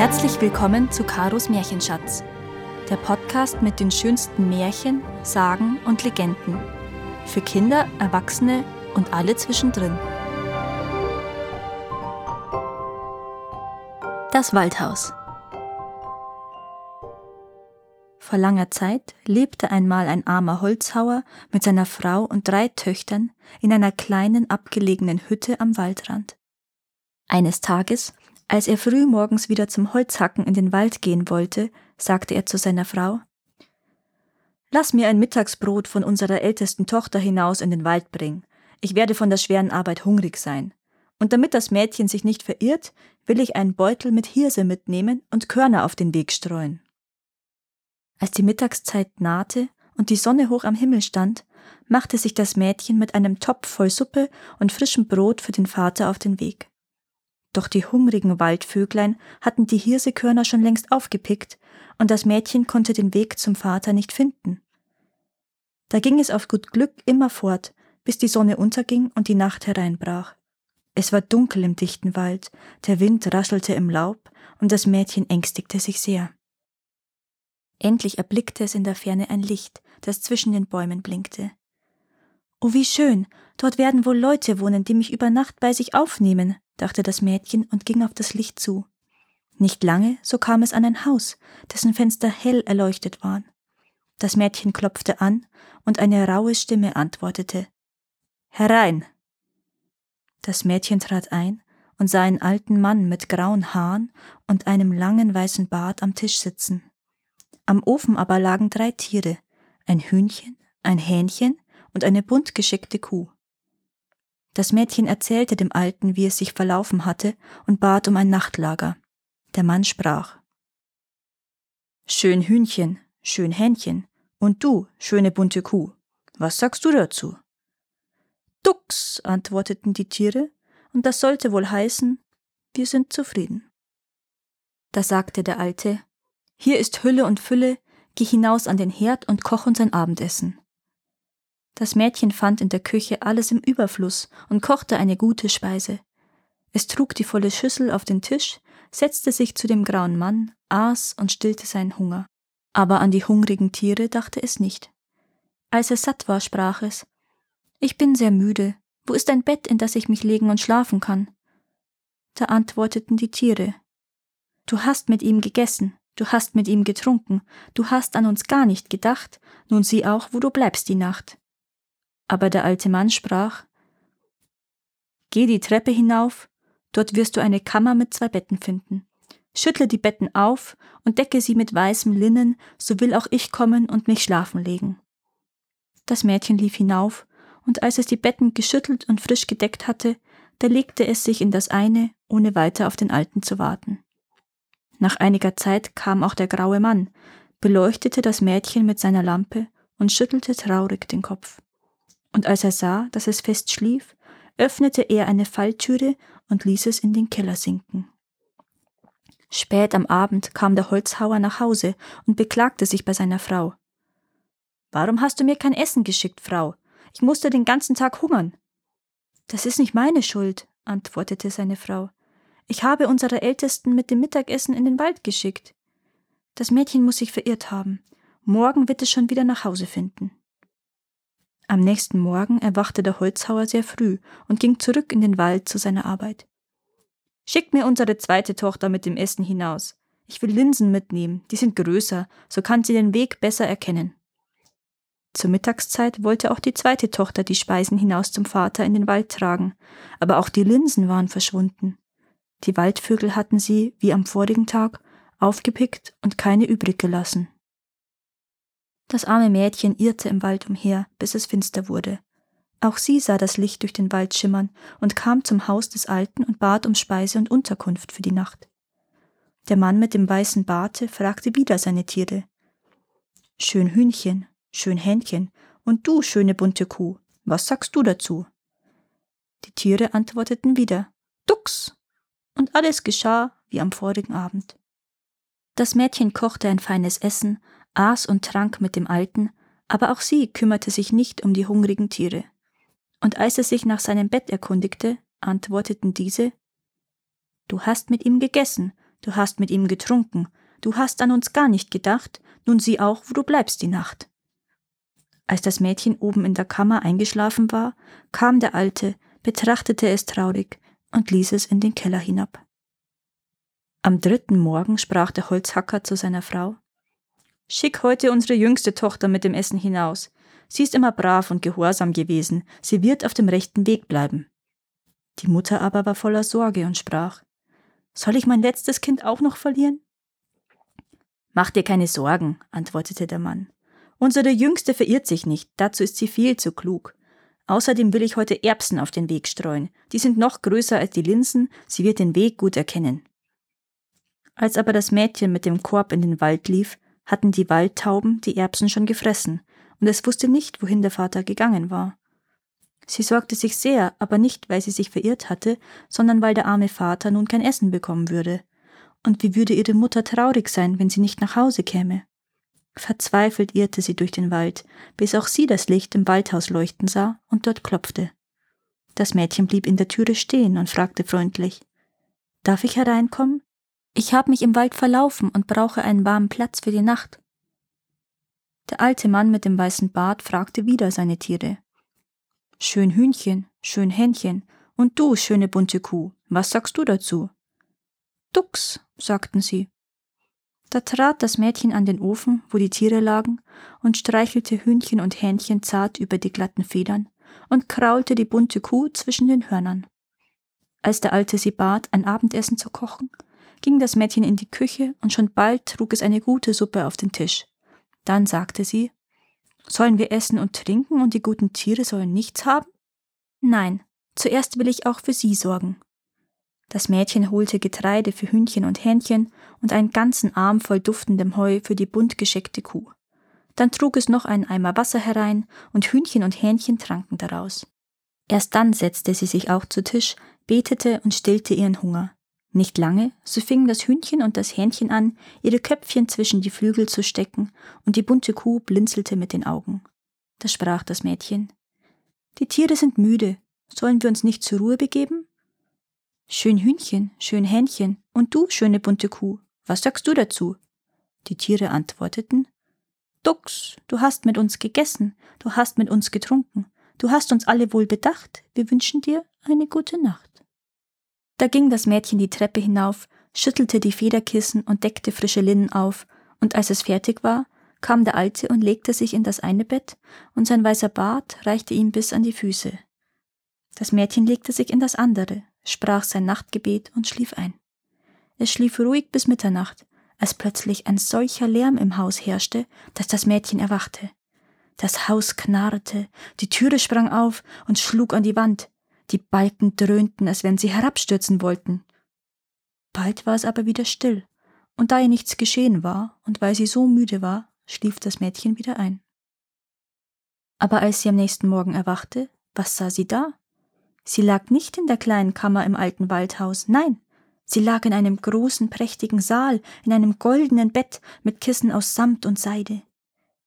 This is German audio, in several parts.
Herzlich willkommen zu Karos Märchenschatz, der Podcast mit den schönsten Märchen, Sagen und Legenden. Für Kinder, Erwachsene und alle zwischendrin. Das Waldhaus. Vor langer Zeit lebte einmal ein armer Holzhauer mit seiner Frau und drei Töchtern in einer kleinen abgelegenen Hütte am Waldrand. Eines Tages, als er früh morgens wieder zum Holzhacken in den Wald gehen wollte, sagte er zu seiner Frau Lass mir ein Mittagsbrot von unserer ältesten Tochter hinaus in den Wald bringen. Ich werde von der schweren Arbeit hungrig sein. Und damit das Mädchen sich nicht verirrt, will ich einen Beutel mit Hirse mitnehmen und Körner auf den Weg streuen. Als die Mittagszeit nahte und die Sonne hoch am Himmel stand, machte sich das Mädchen mit einem Topf voll Suppe und frischem Brot für den Vater auf den Weg. Doch die hungrigen Waldvöglein hatten die Hirsekörner schon längst aufgepickt, und das Mädchen konnte den Weg zum Vater nicht finden. Da ging es auf gut Glück immer fort, bis die Sonne unterging und die Nacht hereinbrach. Es war dunkel im dichten Wald, der Wind raschelte im Laub, und das Mädchen ängstigte sich sehr. Endlich erblickte es in der Ferne ein Licht, das zwischen den Bäumen blinkte. Oh, wie schön, dort werden wohl Leute wohnen, die mich über Nacht bei sich aufnehmen, dachte das Mädchen und ging auf das Licht zu. Nicht lange, so kam es an ein Haus, dessen Fenster hell erleuchtet waren. Das Mädchen klopfte an, und eine raue Stimme antwortete Herein. Das Mädchen trat ein und sah einen alten Mann mit grauen Haaren und einem langen weißen Bart am Tisch sitzen. Am Ofen aber lagen drei Tiere, ein Hühnchen, ein Hähnchen und eine bunt geschickte Kuh. Das Mädchen erzählte dem Alten, wie es sich verlaufen hatte, und bat um ein Nachtlager. Der Mann sprach Schön Hühnchen, schön Hähnchen, und du, schöne bunte Kuh, was sagst du dazu? Dux, antworteten die Tiere, und das sollte wohl heißen, wir sind zufrieden. Da sagte der Alte, hier ist Hülle und Fülle, geh hinaus an den Herd und koch uns ein Abendessen. Das Mädchen fand in der Küche alles im Überfluss und kochte eine gute Speise. Es trug die volle Schüssel auf den Tisch, setzte sich zu dem grauen Mann, aß und stillte seinen Hunger. Aber an die hungrigen Tiere dachte es nicht. Als es satt war, sprach es Ich bin sehr müde. Wo ist ein Bett, in das ich mich legen und schlafen kann? Da antworteten die Tiere Du hast mit ihm gegessen, Du hast mit ihm getrunken, du hast an uns gar nicht gedacht, nun sieh auch, wo du bleibst die Nacht. Aber der alte Mann sprach Geh die Treppe hinauf, dort wirst du eine Kammer mit zwei Betten finden. Schüttle die Betten auf und decke sie mit weißem Linnen, so will auch ich kommen und mich schlafen legen. Das Mädchen lief hinauf, und als es die Betten geschüttelt und frisch gedeckt hatte, da legte es sich in das eine, ohne weiter auf den Alten zu warten. Nach einiger Zeit kam auch der graue Mann, beleuchtete das Mädchen mit seiner Lampe und schüttelte traurig den Kopf. Und als er sah, dass es fest schlief, öffnete er eine Falltüre und ließ es in den Keller sinken. Spät am Abend kam der Holzhauer nach Hause und beklagte sich bei seiner Frau. Warum hast du mir kein Essen geschickt, Frau? Ich musste den ganzen Tag hungern. Das ist nicht meine Schuld, antwortete seine Frau. Ich habe unsere Ältesten mit dem Mittagessen in den Wald geschickt. Das Mädchen muss sich verirrt haben. Morgen wird es schon wieder nach Hause finden. Am nächsten Morgen erwachte der Holzhauer sehr früh und ging zurück in den Wald zu seiner Arbeit. Schickt mir unsere zweite Tochter mit dem Essen hinaus. Ich will Linsen mitnehmen, die sind größer, so kann sie den Weg besser erkennen. Zur Mittagszeit wollte auch die zweite Tochter die Speisen hinaus zum Vater in den Wald tragen, aber auch die Linsen waren verschwunden. Die Waldvögel hatten sie, wie am vorigen Tag, aufgepickt und keine übrig gelassen. Das arme Mädchen irrte im Wald umher, bis es finster wurde. Auch sie sah das Licht durch den Wald schimmern und kam zum Haus des Alten und bat um Speise und Unterkunft für die Nacht. Der Mann mit dem weißen Barte fragte wieder seine Tiere. Schön Hühnchen, schön Hähnchen, und du, schöne bunte Kuh, was sagst du dazu? Die Tiere antworteten wieder. Dux! und alles geschah wie am vorigen Abend. Das Mädchen kochte ein feines Essen, aß und trank mit dem Alten, aber auch sie kümmerte sich nicht um die hungrigen Tiere. Und als es sich nach seinem Bett erkundigte, antworteten diese Du hast mit ihm gegessen, du hast mit ihm getrunken, du hast an uns gar nicht gedacht, nun sieh auch, wo du bleibst die Nacht. Als das Mädchen oben in der Kammer eingeschlafen war, kam der Alte, betrachtete es traurig und ließ es in den Keller hinab. Am dritten Morgen sprach der Holzhacker zu seiner Frau Schick heute unsere jüngste Tochter mit dem Essen hinaus. Sie ist immer brav und gehorsam gewesen, sie wird auf dem rechten Weg bleiben. Die Mutter aber war voller Sorge und sprach Soll ich mein letztes Kind auch noch verlieren? Mach dir keine Sorgen, antwortete der Mann. Unsere Jüngste verirrt sich nicht, dazu ist sie viel zu klug. Außerdem will ich heute Erbsen auf den Weg streuen. Die sind noch größer als die Linsen, sie wird den Weg gut erkennen. Als aber das Mädchen mit dem Korb in den Wald lief, hatten die Waldtauben die Erbsen schon gefressen, und es wusste nicht, wohin der Vater gegangen war. Sie sorgte sich sehr, aber nicht, weil sie sich verirrt hatte, sondern weil der arme Vater nun kein Essen bekommen würde. Und wie würde ihre Mutter traurig sein, wenn sie nicht nach Hause käme? Verzweifelt irrte sie durch den Wald, bis auch sie das Licht im Waldhaus leuchten sah und dort klopfte. Das Mädchen blieb in der Türe stehen und fragte freundlich Darf ich hereinkommen? Ich habe mich im Wald verlaufen und brauche einen warmen Platz für die Nacht. Der alte Mann mit dem weißen Bart fragte wieder seine Tiere. Schön Hühnchen, schön Hähnchen, und du, schöne bunte Kuh, was sagst du dazu? Dux, sagten sie. Da trat das Mädchen an den Ofen, wo die Tiere lagen, und streichelte Hühnchen und Hähnchen zart über die glatten Federn und kraulte die bunte Kuh zwischen den Hörnern. Als der Alte sie bat, ein Abendessen zu kochen, ging das Mädchen in die Küche und schon bald trug es eine gute Suppe auf den Tisch. Dann sagte sie, Sollen wir essen und trinken und die guten Tiere sollen nichts haben? Nein, zuerst will ich auch für sie sorgen. Das Mädchen holte Getreide für Hühnchen und Hähnchen und einen ganzen Arm voll duftendem Heu für die bunt gescheckte Kuh. Dann trug es noch einen Eimer Wasser herein und Hühnchen und Hähnchen tranken daraus. Erst dann setzte sie sich auch zu Tisch, betete und stillte ihren Hunger. Nicht lange, so fingen das Hühnchen und das Hähnchen an, ihre Köpfchen zwischen die Flügel zu stecken, und die bunte Kuh blinzelte mit den Augen. Da sprach das Mädchen Die Tiere sind müde, sollen wir uns nicht zur Ruhe begeben? Schön Hühnchen, schön Hähnchen, und du, schöne bunte Kuh, was sagst du dazu? Die Tiere antworteten Dux, du hast mit uns gegessen, du hast mit uns getrunken, du hast uns alle wohl bedacht, wir wünschen dir eine gute Nacht. Da ging das Mädchen die Treppe hinauf, schüttelte die Federkissen und deckte frische Linnen auf, und als es fertig war, kam der Alte und legte sich in das eine Bett, und sein weißer Bart reichte ihm bis an die Füße. Das Mädchen legte sich in das andere, sprach sein Nachtgebet und schlief ein. Es schlief ruhig bis Mitternacht, als plötzlich ein solcher Lärm im Haus herrschte, dass das Mädchen erwachte. Das Haus knarrte, die Türe sprang auf und schlug an die Wand, die Balken dröhnten, als wenn sie herabstürzen wollten. Bald war es aber wieder still, und da ihr nichts geschehen war und weil sie so müde war, schlief das Mädchen wieder ein. Aber als sie am nächsten Morgen erwachte, was sah sie da? Sie lag nicht in der kleinen Kammer im alten Waldhaus, nein, sie lag in einem großen, prächtigen Saal, in einem goldenen Bett mit Kissen aus Samt und Seide.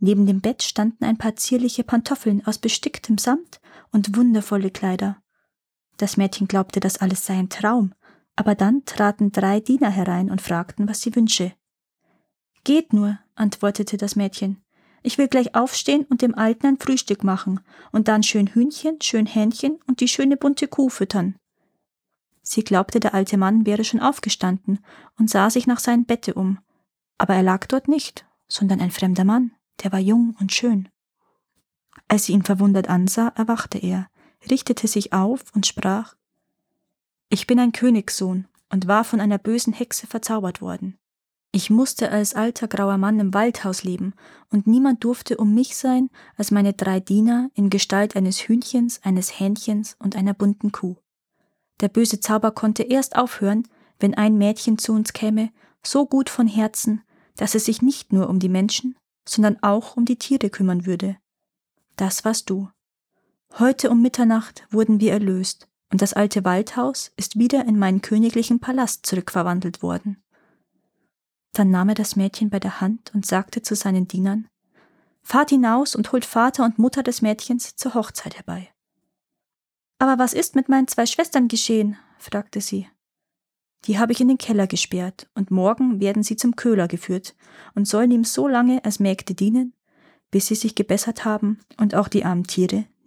Neben dem Bett standen ein paar zierliche Pantoffeln aus besticktem Samt und wundervolle Kleider. Das Mädchen glaubte, das alles sei ein Traum, aber dann traten drei Diener herein und fragten, was sie wünsche. Geht nur, antwortete das Mädchen. Ich will gleich aufstehen und dem Alten ein Frühstück machen und dann schön Hühnchen, schön Hähnchen und die schöne bunte Kuh füttern. Sie glaubte, der alte Mann wäre schon aufgestanden und sah sich nach seinem Bette um, aber er lag dort nicht, sondern ein fremder Mann, der war jung und schön. Als sie ihn verwundert ansah, erwachte er, richtete sich auf und sprach Ich bin ein Königssohn und war von einer bösen Hexe verzaubert worden. Ich musste als alter grauer Mann im Waldhaus leben, und niemand durfte um mich sein als meine drei Diener in Gestalt eines Hühnchens, eines Hähnchens und einer bunten Kuh. Der böse Zauber konnte erst aufhören, wenn ein Mädchen zu uns käme, so gut von Herzen, dass es sich nicht nur um die Menschen, sondern auch um die Tiere kümmern würde. Das warst du. Heute um Mitternacht wurden wir erlöst, und das alte Waldhaus ist wieder in meinen königlichen Palast zurückverwandelt worden. Dann nahm er das Mädchen bei der Hand und sagte zu seinen Dienern Fahrt hinaus und holt Vater und Mutter des Mädchens zur Hochzeit herbei. Aber was ist mit meinen zwei Schwestern geschehen? fragte sie. Die habe ich in den Keller gesperrt, und morgen werden sie zum Köhler geführt und sollen ihm so lange als Mägde dienen, bis sie sich gebessert haben und auch die armen Tiere